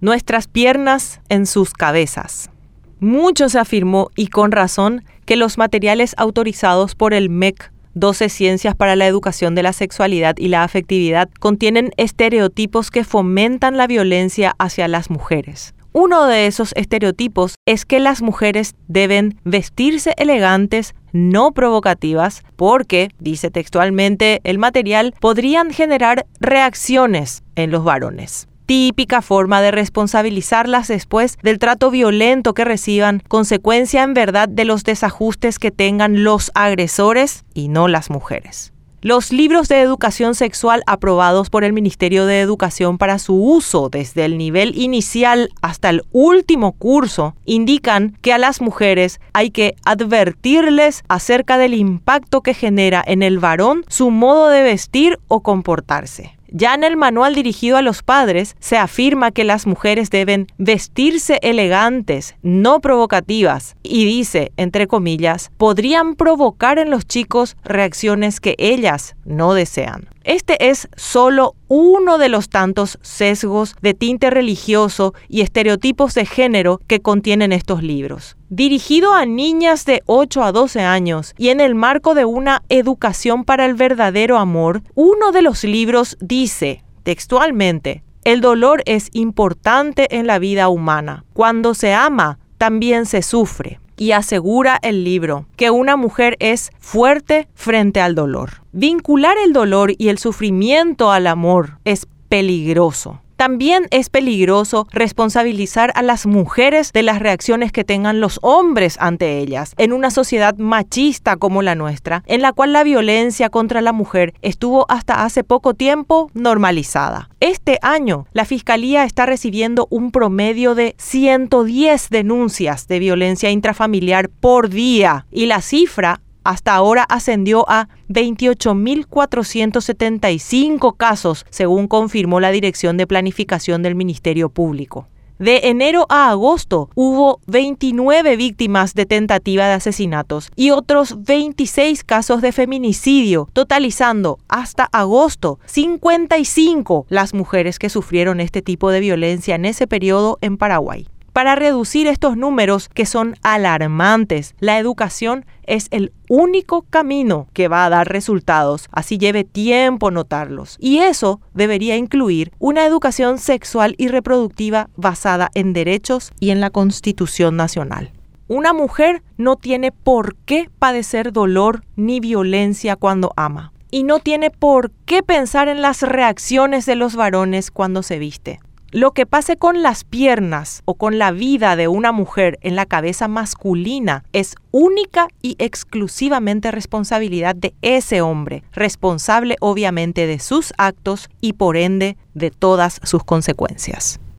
nuestras piernas en sus cabezas. Mucho se afirmó, y con razón, que los materiales autorizados por el MEC 12 Ciencias para la Educación de la Sexualidad y la Afectividad contienen estereotipos que fomentan la violencia hacia las mujeres. Uno de esos estereotipos es que las mujeres deben vestirse elegantes, no provocativas, porque, dice textualmente el material, podrían generar reacciones en los varones típica forma de responsabilizarlas después del trato violento que reciban, consecuencia en verdad de los desajustes que tengan los agresores y no las mujeres. Los libros de educación sexual aprobados por el Ministerio de Educación para su uso desde el nivel inicial hasta el último curso indican que a las mujeres hay que advertirles acerca del impacto que genera en el varón su modo de vestir o comportarse. Ya en el manual dirigido a los padres se afirma que las mujeres deben vestirse elegantes, no provocativas, y dice, entre comillas, podrían provocar en los chicos reacciones que ellas no desean. Este es solo uno de los tantos sesgos de tinte religioso y estereotipos de género que contienen estos libros. Dirigido a niñas de 8 a 12 años y en el marco de una educación para el verdadero amor, uno de los libros dice textualmente, el dolor es importante en la vida humana. Cuando se ama, también se sufre y asegura el libro que una mujer es fuerte frente al dolor. Vincular el dolor y el sufrimiento al amor es peligroso. También es peligroso responsabilizar a las mujeres de las reacciones que tengan los hombres ante ellas, en una sociedad machista como la nuestra, en la cual la violencia contra la mujer estuvo hasta hace poco tiempo normalizada. Este año, la Fiscalía está recibiendo un promedio de 110 denuncias de violencia intrafamiliar por día y la cifra hasta ahora ascendió a 28.475 casos, según confirmó la Dirección de Planificación del Ministerio Público. De enero a agosto hubo 29 víctimas de tentativa de asesinatos y otros 26 casos de feminicidio, totalizando hasta agosto 55 las mujeres que sufrieron este tipo de violencia en ese periodo en Paraguay. Para reducir estos números que son alarmantes, la educación es el único camino que va a dar resultados, así lleve tiempo notarlos. Y eso debería incluir una educación sexual y reproductiva basada en derechos y en la Constitución Nacional. Una mujer no tiene por qué padecer dolor ni violencia cuando ama. Y no tiene por qué pensar en las reacciones de los varones cuando se viste. Lo que pase con las piernas o con la vida de una mujer en la cabeza masculina es única y exclusivamente responsabilidad de ese hombre, responsable obviamente de sus actos y por ende de todas sus consecuencias.